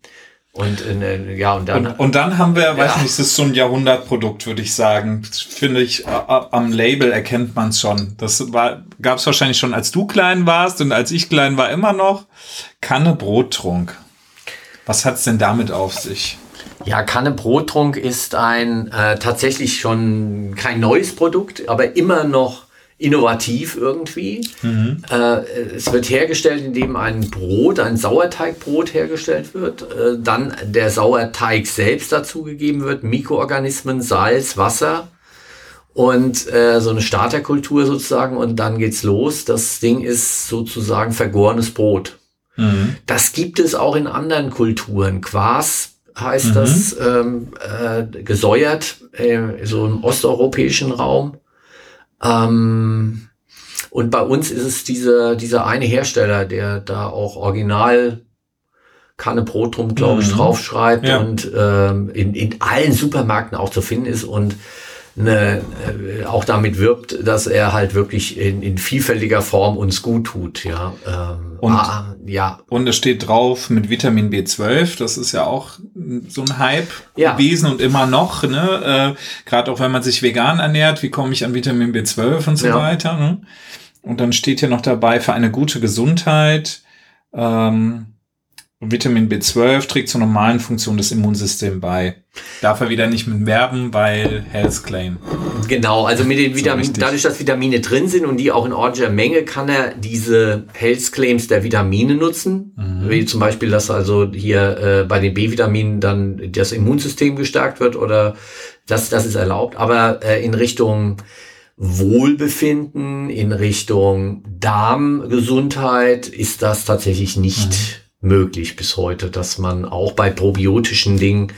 Und äh, ja, und dann. Und, und dann haben wir, ja. weiß nicht, das ist so ein Jahrhundertprodukt, würde ich sagen. Finde ich, am Label erkennt man es schon. Das war, gab es wahrscheinlich schon, als du klein warst und als ich klein war immer noch. Kanne Brottrunk. Was hat's denn damit auf sich? Ja, Kanne Brottrunk ist ein äh, tatsächlich schon kein neues Produkt, aber immer noch innovativ irgendwie. Mhm. Äh, es wird hergestellt, indem ein Brot, ein Sauerteigbrot hergestellt wird, äh, dann der Sauerteig selbst dazugegeben wird, Mikroorganismen, Salz, Wasser und äh, so eine Starterkultur sozusagen und dann geht's los. Das Ding ist sozusagen vergorenes Brot. Mhm. Das gibt es auch in anderen Kulturen. Quas heißt mhm. das ähm, äh, gesäuert, äh, so im osteuropäischen Raum. Ähm, und bei uns ist es dieser, dieser eine Hersteller, der da auch original Kanne Brot drum, glaube ich, mhm. draufschreibt ja. und ähm, in, in allen Supermärkten auch zu finden ist und eine, äh, auch damit wirbt, dass er halt wirklich in, in vielfältiger Form uns gut tut. Ja, ähm, und, ah, ja. Und es steht drauf mit Vitamin B12. Das ist ja auch so ein Hype ja. gewesen und immer noch. Ne? Äh, Gerade auch wenn man sich vegan ernährt, wie komme ich an Vitamin B12 und so ja. weiter. Ne? Und dann steht hier noch dabei für eine gute Gesundheit. Ähm, Vitamin B12 trägt zur normalen Funktion des Immunsystems bei. Darf er wieder nicht mit werben, weil Health Claim. Genau, also mit den Vitaminen, so dadurch, dass Vitamine drin sind und die auch in ordentlicher Menge, kann er diese Health Claims der Vitamine nutzen. Mhm. Wie zum Beispiel, dass also hier äh, bei den B-Vitaminen dann das Immunsystem gestärkt wird oder das, das ist erlaubt. Aber äh, in Richtung Wohlbefinden, in Richtung Darmgesundheit ist das tatsächlich nicht. Mhm möglich bis heute, dass man auch bei probiotischen Dingen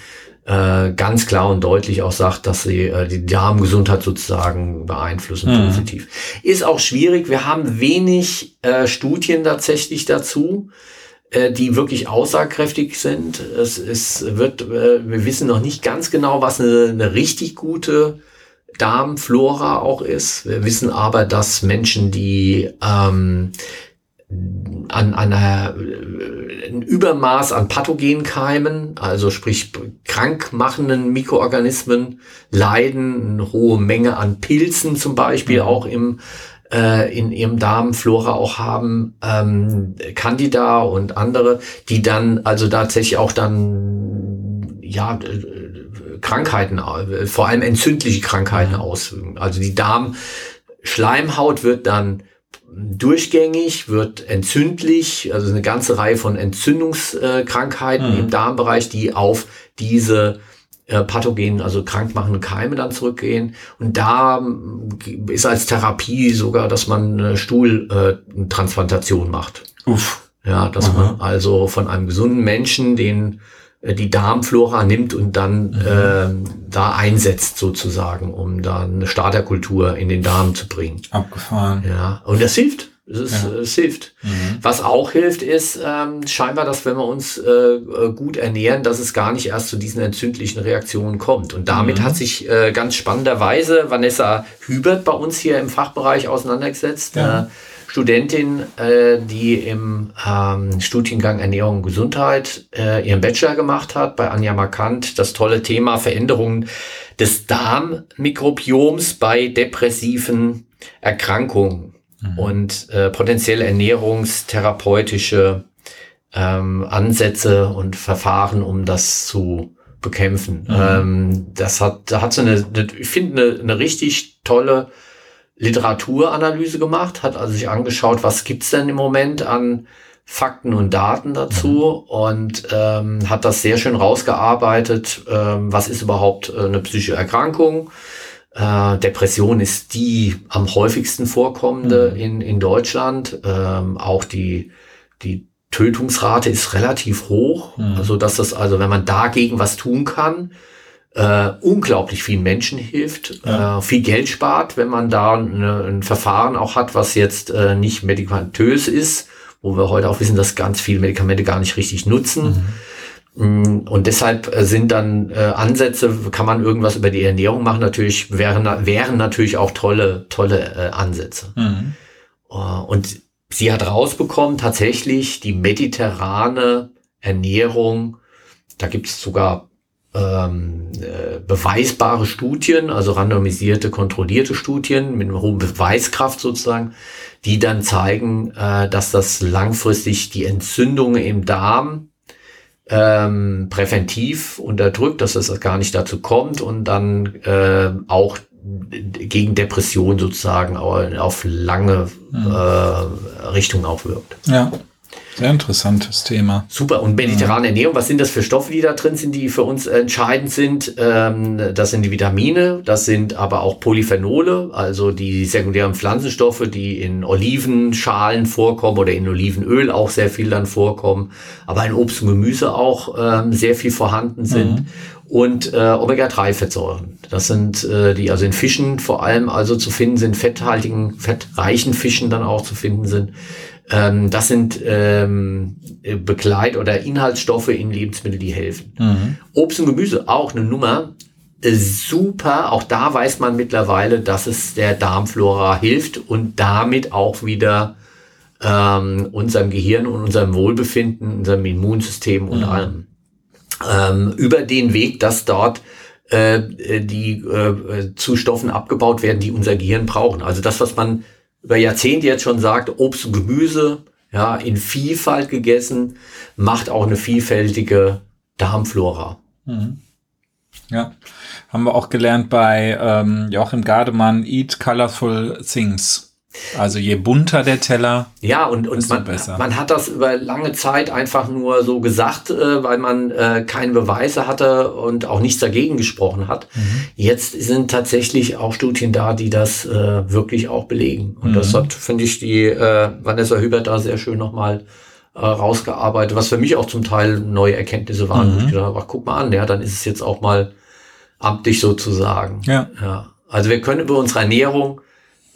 äh, ganz klar und deutlich auch sagt, dass sie äh, die Darmgesundheit sozusagen beeinflussen mhm. positiv. Ist auch schwierig. Wir haben wenig äh, Studien tatsächlich dazu, äh, die wirklich aussagekräftig sind. Es, es wird, äh, wir wissen noch nicht ganz genau, was eine, eine richtig gute Darmflora auch ist. Wir wissen aber, dass Menschen, die ähm, an, an einer, ein Übermaß an Pathogenkeimen, also sprich krankmachenden Mikroorganismen leiden, eine hohe Menge an Pilzen zum Beispiel mhm. auch im äh, in ihrem Darmflora auch haben, ähm, Candida und andere, die dann also tatsächlich auch dann ja Krankheiten, vor allem entzündliche Krankheiten mhm. ausüben. Also die Darmschleimhaut wird dann durchgängig, wird entzündlich, also eine ganze Reihe von Entzündungskrankheiten mhm. im Darmbereich, die auf diese äh, pathogenen, also krankmachende Keime dann zurückgehen. Und da äh, ist als Therapie sogar, dass man eine Stuhltransplantation äh, macht. Uff. Ja, dass Aha. man also von einem gesunden Menschen den die Darmflora nimmt und dann mhm. äh, da einsetzt sozusagen, um dann eine Starterkultur in den Darm zu bringen. Abgefahren. Ja, und das hilft. Es, ist, ja. es hilft. Mhm. Was auch hilft, ist ähm, scheinbar, dass wenn wir uns äh, äh, gut ernähren, dass es gar nicht erst zu diesen entzündlichen Reaktionen kommt. Und damit mhm. hat sich äh, ganz spannenderweise Vanessa Hubert bei uns hier im Fachbereich auseinandergesetzt. Ja. Äh, Studentin, äh, die im ähm, Studiengang Ernährung und Gesundheit äh, ihren Bachelor gemacht hat bei Anja Markant. Das tolle Thema Veränderungen des Darmmikrobioms bei depressiven Erkrankungen mhm. und äh, potenziell ernährungstherapeutische ähm, Ansätze und Verfahren, um das zu bekämpfen. Mhm. Ähm, das hat, da hat sie eine, ich finde, eine, eine richtig tolle Literaturanalyse gemacht, hat also sich angeschaut, was gibt's denn im Moment an Fakten und Daten dazu mhm. und ähm, hat das sehr schön rausgearbeitet, ähm, was ist überhaupt äh, eine psychische Erkrankung. Äh, Depression ist die am häufigsten vorkommende mhm. in, in Deutschland. Ähm, auch die, die Tötungsrate ist relativ hoch, mhm. also dass das also, wenn man dagegen was tun kann, äh, unglaublich vielen Menschen hilft, ja. äh, viel Geld spart, wenn man da eine, ein Verfahren auch hat, was jetzt äh, nicht medikamentös ist, wo wir heute auch wissen, dass ganz viele Medikamente gar nicht richtig nutzen. Mhm. Und deshalb äh, sind dann äh, Ansätze, kann man irgendwas über die Ernährung machen, natürlich wären, wären natürlich auch tolle, tolle äh, Ansätze. Mhm. Uh, und sie hat rausbekommen, tatsächlich die mediterrane Ernährung, da gibt es sogar ähm, äh, beweisbare Studien, also randomisierte, kontrollierte Studien mit einer hohen Beweiskraft sozusagen, die dann zeigen, äh, dass das langfristig die Entzündungen im Darm ähm, präventiv unterdrückt, dass das gar nicht dazu kommt und dann äh, auch gegen Depression sozusagen auf lange mhm. äh, Richtung auch wirkt. Ja. Sehr interessantes Thema. Super. Und mediterrane Ernährung, was sind das für Stoffe, die da drin sind, die für uns entscheidend sind? Ähm, das sind die Vitamine, das sind aber auch Polyphenole, also die sekundären Pflanzenstoffe, die in Olivenschalen vorkommen oder in Olivenöl auch sehr viel dann vorkommen, aber in Obst und Gemüse auch ähm, sehr viel vorhanden sind. Mhm und äh, Omega-3-Fettsäuren. Das sind äh, die also in Fischen vor allem also zu finden sind, fetthaltigen, fettreichen Fischen dann auch zu finden sind. Ähm, das sind ähm, Begleit- oder Inhaltsstoffe in Lebensmitteln, die helfen. Mhm. Obst und Gemüse auch eine Nummer. Äh, super, auch da weiß man mittlerweile, dass es der Darmflora hilft und damit auch wieder ähm, unserem Gehirn und unserem Wohlbefinden, unserem Immunsystem und mhm. allem ähm, über den Weg, dass dort äh, die äh, zu Stoffen abgebaut werden, die unser Gehirn brauchen. Also das, was man über Jahrzehnte jetzt schon sagt, Obst und Gemüse, ja, in Vielfalt gegessen, macht auch eine vielfältige Darmflora. Mhm. Ja, haben wir auch gelernt bei ähm, Joachim Gardemann, Eat Colorful Things. Also je bunter der Teller, ja und und man, besser. man hat das über lange Zeit einfach nur so gesagt, äh, weil man äh, keine Beweise hatte und auch nichts dagegen gesprochen hat. Mhm. Jetzt sind tatsächlich auch Studien da, die das äh, wirklich auch belegen. Und mhm. das hat finde ich die äh, Vanessa Hübert da sehr schön nochmal äh, rausgearbeitet, was für mich auch zum Teil neue Erkenntnisse waren. Mhm. Ich dachte, ach, guck mal an, ja, dann ist es jetzt auch mal amtlich sozusagen. Ja. ja. Also wir können über unsere Ernährung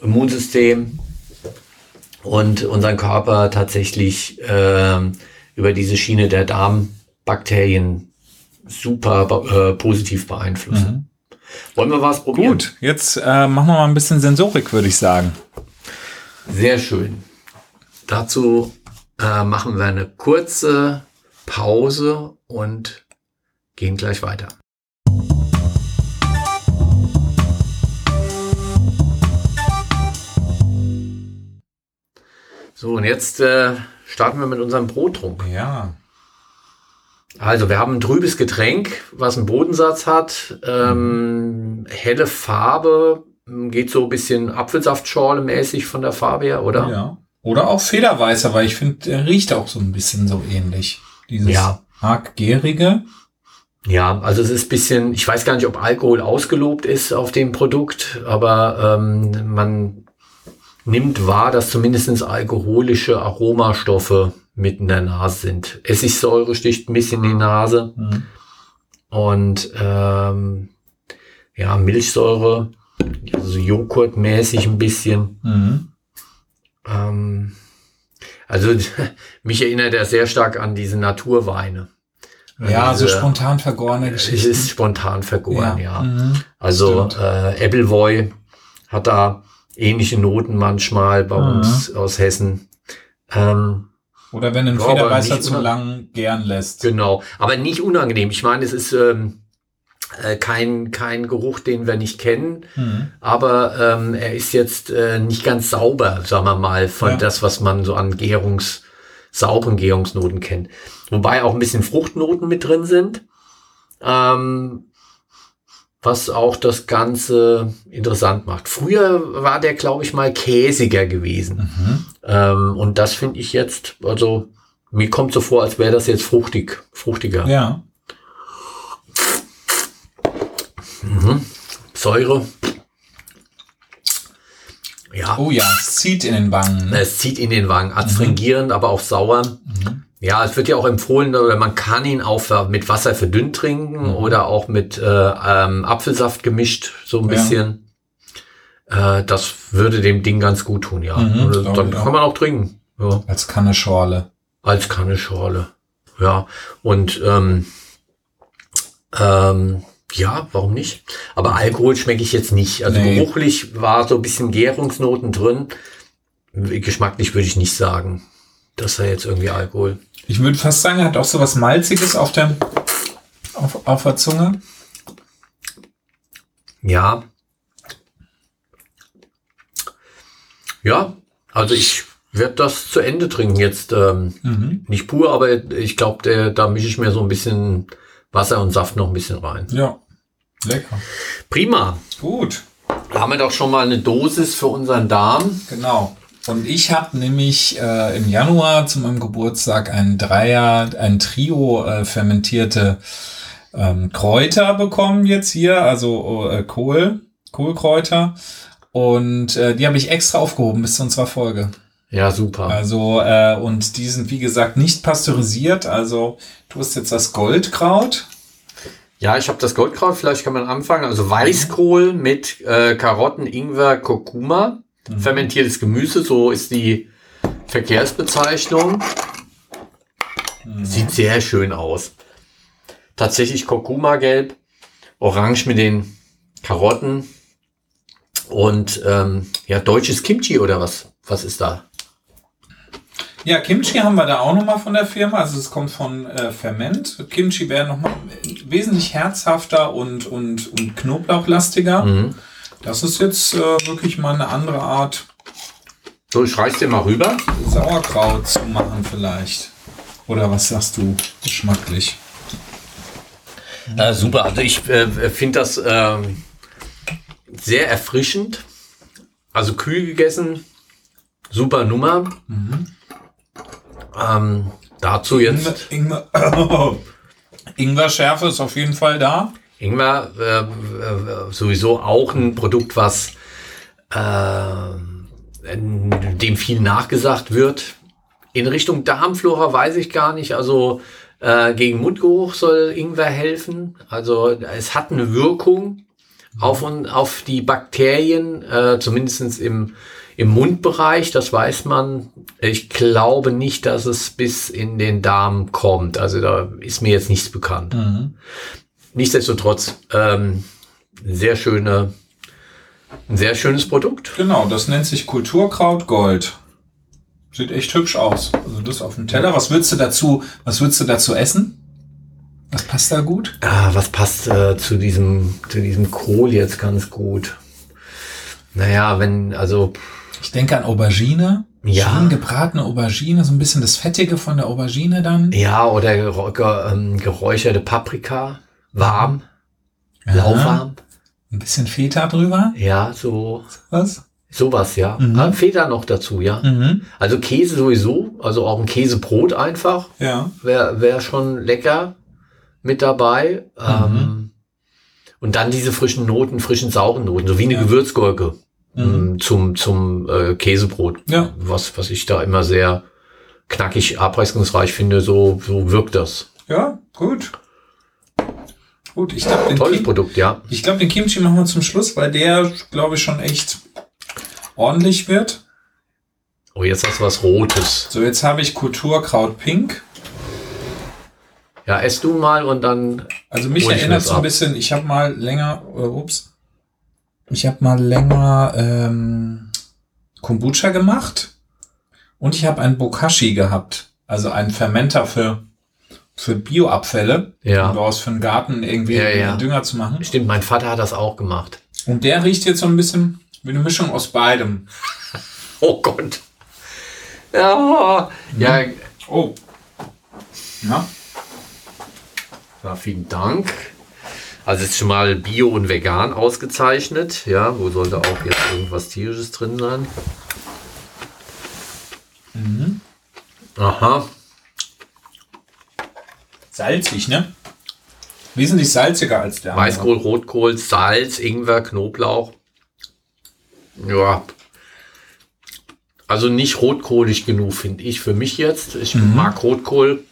Immunsystem und unseren Körper tatsächlich äh, über diese Schiene der Darmbakterien super äh, positiv beeinflussen. Mhm. Wollen wir was probieren? Gut, jetzt äh, machen wir mal ein bisschen Sensorik, würde ich sagen. Sehr schön. Dazu äh, machen wir eine kurze Pause und gehen gleich weiter. So, und jetzt äh, starten wir mit unserem Brottrunk. Ja. Also, wir haben ein trübes Getränk, was einen Bodensatz hat. Ähm, helle Farbe, geht so ein bisschen Apfelsaftschorle-mäßig von der Farbe her, oder? Ja. Oder auch Federweißer, weil ich finde, der riecht auch so ein bisschen so ähnlich. Dieses ja. arg gärige. Ja, also es ist bisschen, ich weiß gar nicht, ob Alkohol ausgelobt ist auf dem Produkt, aber ähm, man nimmt wahr, dass zumindest alkoholische Aromastoffe mit in der Nase sind. Essigsäure sticht ein bisschen in die Nase. Mhm. Und ähm, ja, Milchsäure, also Joghurtmäßig ein bisschen. Mhm. Ähm, also mich erinnert er sehr stark an diese Naturweine. Ja, diese, so spontan vergorene Geschichte. Es ist spontan vergoren, ja. ja. Mhm. Also äh, Appleboy hat da ähnliche Noten manchmal bei Mhm. uns aus Hessen. Ähm, Oder wenn ein Ja, nicht zu lang gern lässt. genau, aber nicht unangenehm. Ich meine, es ist ähm, äh, kein, kein Geruch, den wir nicht kennen, Mhm. aber ähm, er ist jetzt äh, nicht ganz sauber, sagen wir mal, von Ja. das, was man so an Gärungs, sauren Gärungsnoten kennt. Wobei auch ein bisschen Fruchtnoten mit drin sind. Ähm, was auch das Ganze interessant macht. Früher war der, glaube ich, mal käsiger gewesen. Mhm. Ähm, und das finde ich jetzt, also mir kommt so vor, als wäre das jetzt fruchtig, fruchtiger. Ja. Säure. Ja, Oh ja, es zieht in den Wangen. ne? es zieht in den Wangen, adstringierend, aber auch sauer. Ja, es wird ja auch empfohlen, oder man kann ihn auch mit Wasser verdünnt trinken oder auch mit äh, ähm, Apfelsaft gemischt, so ein Ja. bisschen. Äh, das würde dem Ding ganz gut tun, ja. Mhm, glaub dann auch. kann man auch trinken. Ja. Als Kanneschorle. Als Kanneschorle. Ja. Und ähm, ähm, ja, warum nicht? Aber Alkohol schmecke ich jetzt nicht. Also Nee. geruchlich war so ein bisschen Gärungsnoten drin. Geschmacklich würde ich nicht sagen, dass da jetzt irgendwie Alkohol. Ich würde fast sagen, er hat auch so was Malziges auf der, auf, auf der Zunge. Ja. Ja, also ich werde das zu Ende trinken jetzt. Ähm, Mhm. nicht pur, aber ich glaube, da mische ich mir so ein bisschen Wasser und Saft noch ein bisschen rein. Ja. Lecker. Prima. Gut. Da haben wir doch schon mal eine Dosis für unseren Darm. Genau. Und ich habe nämlich äh, im Januar zu meinem Geburtstag ein Dreier, ein Trio äh, fermentierte ähm, Kräuter bekommen jetzt hier, also äh, Kohl, Kohlkräuter. Und äh, die habe ich extra aufgehoben bis zu unserer Folge. Ja, super. Also, äh, und die sind, wie gesagt, nicht pasteurisiert. Also, du hast jetzt das Goldkraut. Ja, ich habe das Goldkraut, vielleicht kann man anfangen. Also Weißkohl mit äh, Karotten, Ingwer, Kurkuma. Fermentiertes Gemüse, so ist die Verkehrsbezeichnung. Sieht sehr schön aus. Tatsächlich Kurkuma-gelb, orange mit den Karotten und ähm, ja, deutsches Kimchi oder was? Was ist da? Ja, Kimchi haben wir da auch nochmal von der Firma. Also es kommt von äh, Ferment. Kimchi wäre nochmal wesentlich herzhafter und, und, und knoblauchlastiger. Mhm. Das ist jetzt äh, wirklich mal eine andere Art, So, ich reiß dir mal rüber. Sauerkraut zu machen vielleicht. Oder was sagst du geschmacklich? Äh, super, also ich äh, finde das ähm, sehr erfrischend. Also kühl gegessen, super Nummer. Ähm, dazu jetzt Ingwer, Ingwer, Ingwer-Schärfe ist auf jeden Fall da. Ingwer, äh, äh, sowieso auch ein Produkt, was äh, dem viel nachgesagt wird. In Richtung Darmflora weiß ich gar nicht. Also äh, gegen Mundgeruch soll Ingwer helfen. Also es hat eine Wirkung auf, auf die Bakterien, äh, zumindest im, im Mundbereich, das weiß man. Ich glaube nicht, dass es bis in den Darm kommt. Also da ist mir jetzt nichts bekannt. Nichtsdestotrotz, ähm, sehr schöne, ein sehr schönes Produkt. Genau, das nennt sich Kulturkraut Gold. Sieht echt hübsch aus. Also das auf dem Teller. Was würdest du dazu, was würdest du dazu essen? Was passt da gut? Ah, was passt äh, zu diesem, zu diesem Kohl jetzt ganz gut? Naja, wenn, also, Ich denke an Aubergine. Ja. Schön gebratene Aubergine, so ein bisschen das Fettige von der Aubergine dann. ja, oder ähm, geräucherte Paprika, warm, lauwarm. Ein bisschen Feta drüber. Ja, so, Was? sowas, ja. Mhm. Ah, Feta noch dazu, ja. Mhm. Also Käse sowieso, also auch ein Käsebrot einfach. Ja. wäre wär schon lecker mit dabei. Mhm. Ähm, und dann diese frischen Noten, frischen sauren Noten, so wie eine Ja. Gewürzgurke Mhm. ähm, zum, zum äh, Käsebrot. Ja. Was, was ich da immer sehr knackig, abwechslungsreich finde, so, so wirkt das. Ja, gut. Gut, ich glaube, den, Tolles Kim Produkt, ja. ich glaub, den Kimchi machen wir zum Schluss, weil der, glaube ich, schon echt ordentlich wird. Oh, jetzt hast du was Rotes. So, jetzt habe ich Kulturkraut Pink. Ja, ess du mal und dann, Also mich erinnert das so ein bisschen, ich habe mal länger, äh, ups, Ich habe mal länger ähm, Kombucha gemacht und ich habe einen Bokashi gehabt, also einen Fermenter für für Bioabfälle, Ja. um daraus für den Garten irgendwie Ja, ja. Dünger zu machen. Stimmt, mein Vater hat das auch gemacht. Und der riecht jetzt so ein bisschen wie eine Mischung aus beidem. Oh Gott. Ja, ja, Oh. Ja. ja, vielen Dank. Also ist schon mal Bio und Vegan ausgezeichnet. Ja, wo sollte auch jetzt irgendwas Tierisches drin sein? Aha. Salzig, ne? Wesentlich salziger als der andere. Weißkohl, Rotkohl, Salz, Ingwer, Knoblauch. Ja. Also nicht rotkohlig genug, finde ich für mich jetzt. Ich mag Rotkohl,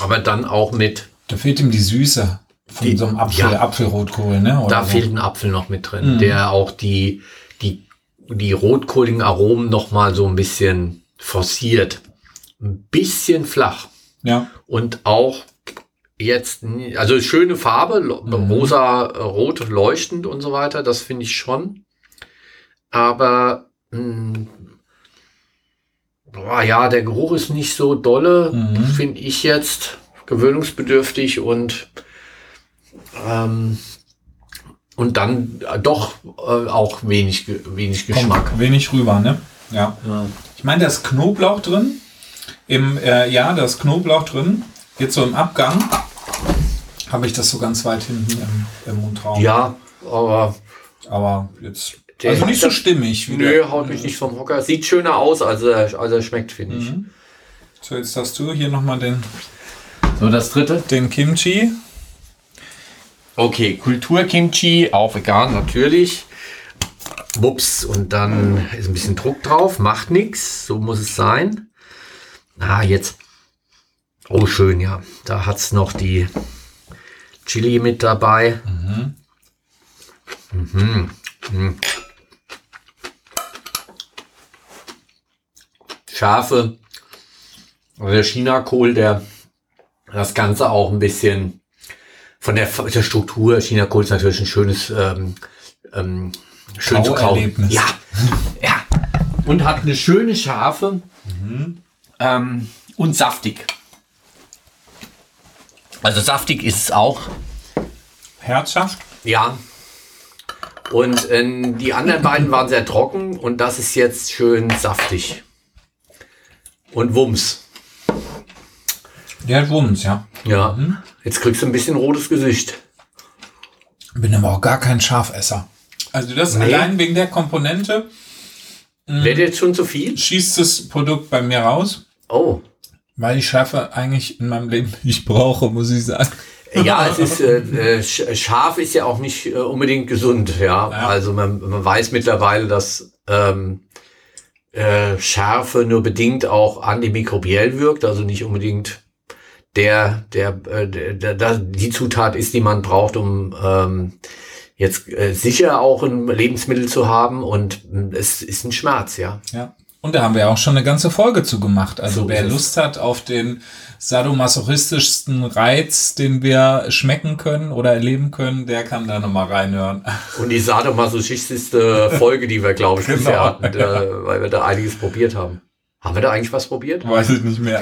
aber dann auch mit, Da fehlt ihm die Süße von Die- so einem Apfel, ja. Apfelrotkohl, ne? Oder da so. fehlt ein Apfel noch mit drin, der auch die, die, die rotkohligen Aromen noch mal so ein bisschen forciert. Ein bisschen flach. Ja. und auch jetzt, also schöne Farbe, lo- rosa, äh, rot, leuchtend und so weiter, das finde ich schon. Aber mh, boah, ja, der Geruch ist nicht so dolle, Mhm. finde ich jetzt gewöhnungsbedürftig und ähm, und dann äh, doch äh, auch wenig, wenig Geschmack. Kommt wenig rüber, ne? Ja. Ja. Ich meine, da ist Knoblauch drin. Im, äh, ja, da ist Knoblauch drin. Jetzt so im Abgang habe ich das so ganz weit hinten im, im Mundraum. ja, aber Aber jetzt. Der also nicht so stimmig. wie nö, der- haut mich nicht vom Hocker. Sieht schöner aus, als er, als er schmeckt, finde ich. Mhm. So, jetzt hast du hier nochmal den, So, das dritte. den Kimchi. Okay, Kulturkimchi, auch vegan natürlich. Wups, und dann ist ein bisschen Druck drauf, macht nichts, so muss es sein. Ah, jetzt. Oh, schön, ja. Da hat es noch die Chili mit dabei. Mhm. Mhm. Scharfe. Also der Chinakohl, der das Ganze auch ein bisschen von der, der Struktur, China-Kohl ist natürlich ein schönes, ähm, ähm, schön zu. Kauerlebnis. Ja, ja. Und hat eine schöne Schärfe ähm, und saftig. Also saftig ist es auch, Herzhaft. ja. Und ähm, die anderen beiden waren sehr trocken und das ist jetzt schön saftig. Und Wumms. Der hat Wumms, ja. Ja. Jetzt kriegst du ein bisschen rotes Gesicht. Bin aber auch gar kein Schafesser. Also das Nee. allein wegen der Komponente Wäre jetzt schon zu viel? schießt das Produkt bei mir raus, Oh. weil ich Schärfe eigentlich in meinem Leben nicht brauche, muss ich sagen. Ja, es ist äh, äh, sch- scharf ist ja auch nicht äh, unbedingt gesund, ja. Ja. Also man, man weiß mittlerweile, dass ähm, äh, Schärfe nur bedingt auch antimikrobiell wirkt, also nicht unbedingt der, der, äh, der, der, die Zutat ist, die man braucht, um ähm, jetzt äh, sicher auch ein Lebensmittel zu haben und mh, es ist ein Schmerz, ja. Ja. Und da haben wir auch schon eine ganze Folge zu gemacht. Also So wer. Lust hat auf den sadomasochistischsten Reiz, den wir schmecken können oder erleben können, der kann da nochmal reinhören. Und die sadomasochistischste Folge, die wir, glaube ich, bisher Genau. hatten, äh, weil wir da einiges probiert haben. Haben wir da eigentlich was probiert? Weiß ich nicht mehr.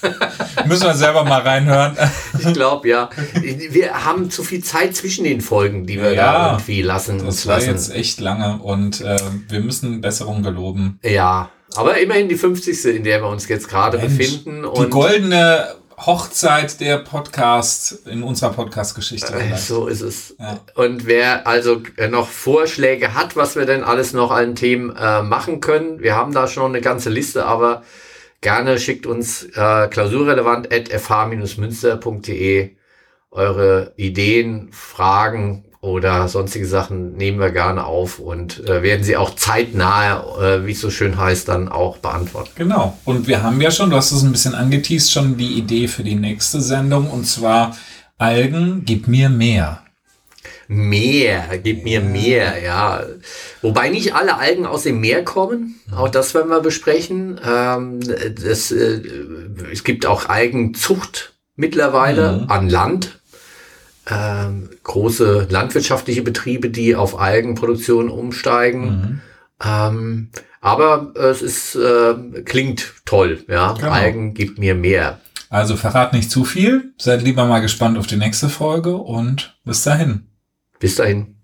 Müssen wir selber mal reinhören. Ich glaube, ja. Wir haben zu viel Zeit zwischen den Folgen, die wir Ja, da irgendwie lassen Das uns war lassen. jetzt echt lange und äh, wir müssen Besserung geloben. Ja, aber immerhin die 50. in der wir uns jetzt gerade befinden. Die Und goldene Hochzeit der Podcast in unserer Podcast-Geschichte. äh, so ist es. Ja. Und wer also äh, noch Vorschläge hat, was wir denn alles noch an Themen äh, machen können, wir haben da schon eine ganze Liste, aber gerne schickt uns äh, klausurrelevant at fh-münster.de eure Ideen, Fragen oder sonstige Sachen nehmen wir gerne auf und äh, werden sie auch zeitnah, äh, wie es so schön heißt, dann auch beantworten. Genau. Und wir haben ja schon, du hast es ein bisschen angeteased, schon die Idee für die nächste Sendung und zwar Algen, gib mir mehr. Mehr, gib mir mehr, ja. Wobei nicht alle Algen aus dem Meer kommen, auch das werden wir besprechen. Ähm, das, äh, es gibt auch Algenzucht mittlerweile Mhm. an Land. ähm, große landwirtschaftliche Betriebe, die auf Algenproduktion umsteigen. Mhm. Ähm, aber es ist, äh, klingt toll, ja. Genau. Algen gibt mir mehr. Also verrat nicht zu viel, seid lieber mal gespannt auf die nächste Folge und bis dahin. Bis dahin.